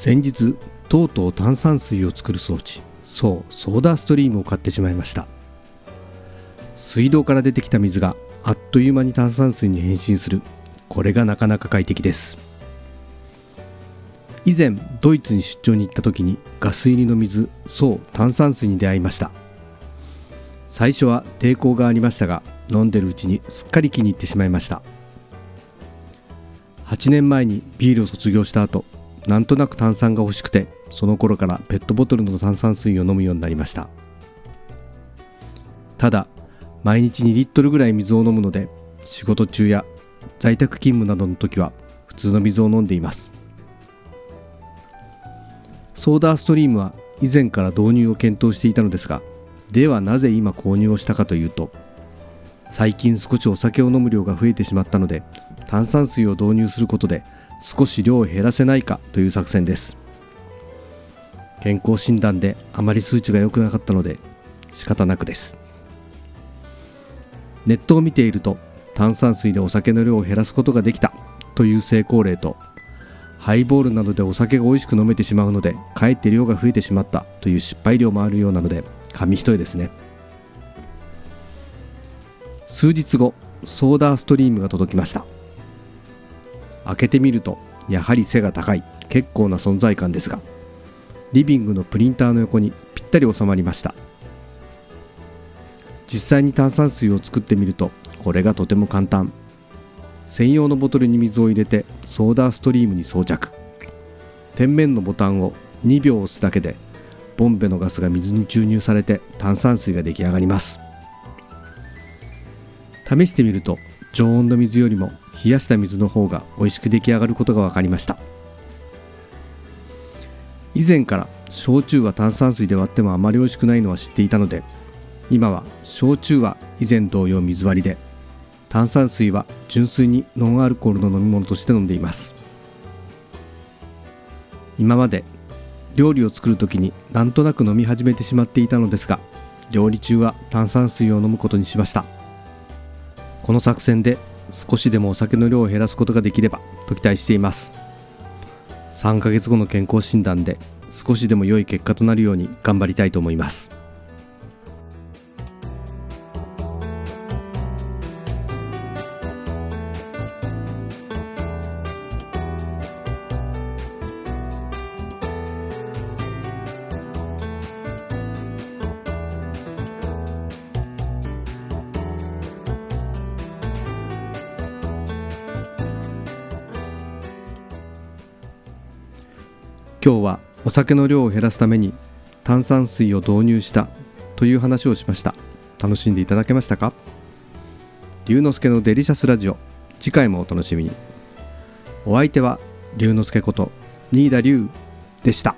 先日とうとう炭酸水を作る装置そうソーダストリームを買ってしまいました。水道から出てきた水があっという間に炭酸水に変身する。これがなかなか快適です。以前ドイツに出張に行った時にガス入りの水そう炭酸水に出会いました。最初は抵抗がありましたが飲んでるうちにすっかり気に入ってしまいました。8年前にビールを卒業した後なんとなく炭酸が欲しくてその頃からペットボトルの炭酸水を飲むようになりました。ただ毎日2リットルぐらい水を飲むので仕事中や在宅勤務などの時は普通の水を飲んでいます。ソーダストリームは以前から導入を検討していたのですがではなぜ今購入をしたかというと最近少しお酒を飲む量が増えてしまったので炭酸水を導入することで少し量を減らせないかという作戦です。健康診断であまり数値が良くなかったので仕方なくです。ネットを見ていると炭酸水でお酒の量を減らすことができたという成功例とハイボールなどでお酒が美味しく飲めてしまうのでかえって量が増えてしまったという失敗量もあるようなので紙一重ですね。数日後ソーダストリームが届きました。開けてみるとやはり背が高い結構な存在感ですがリビングのプリンターの横にぴったり収まりました。実際に炭酸水を作ってみるとこれがとても簡単。専用のボトルに水を入れてソーダストリームに装着。天面のボタンを2秒押すだけでボンベのガスが水に注入されて炭酸水が出来上がります。試してみると常温の水よりも冷やした水の方が美味しく出来上がることが分かりました。以前から焼酎は炭酸水で割ってもあまり美味しくないのは知っていたので今は焼酎は以前同様水割りで炭酸水は純粋にノンアルコールの飲み物として飲んでいます。今まで料理を作る時になんとなく飲み始めてしまっていたのですが料理中は炭酸水を飲むことにしました。この作戦で少しでもお酒の量を減らすことができればと期待しています。3ヶ月後の健康診断で少しでも良い結果となるように頑張りたいと思います。今日はお酒の量を減らすために炭酸水を導入したという話をしました。楽しんでいただけましたか？龍之介のデリシャスラジオ。次回もお楽しみに。お相手は龍之介こと新田龍でした。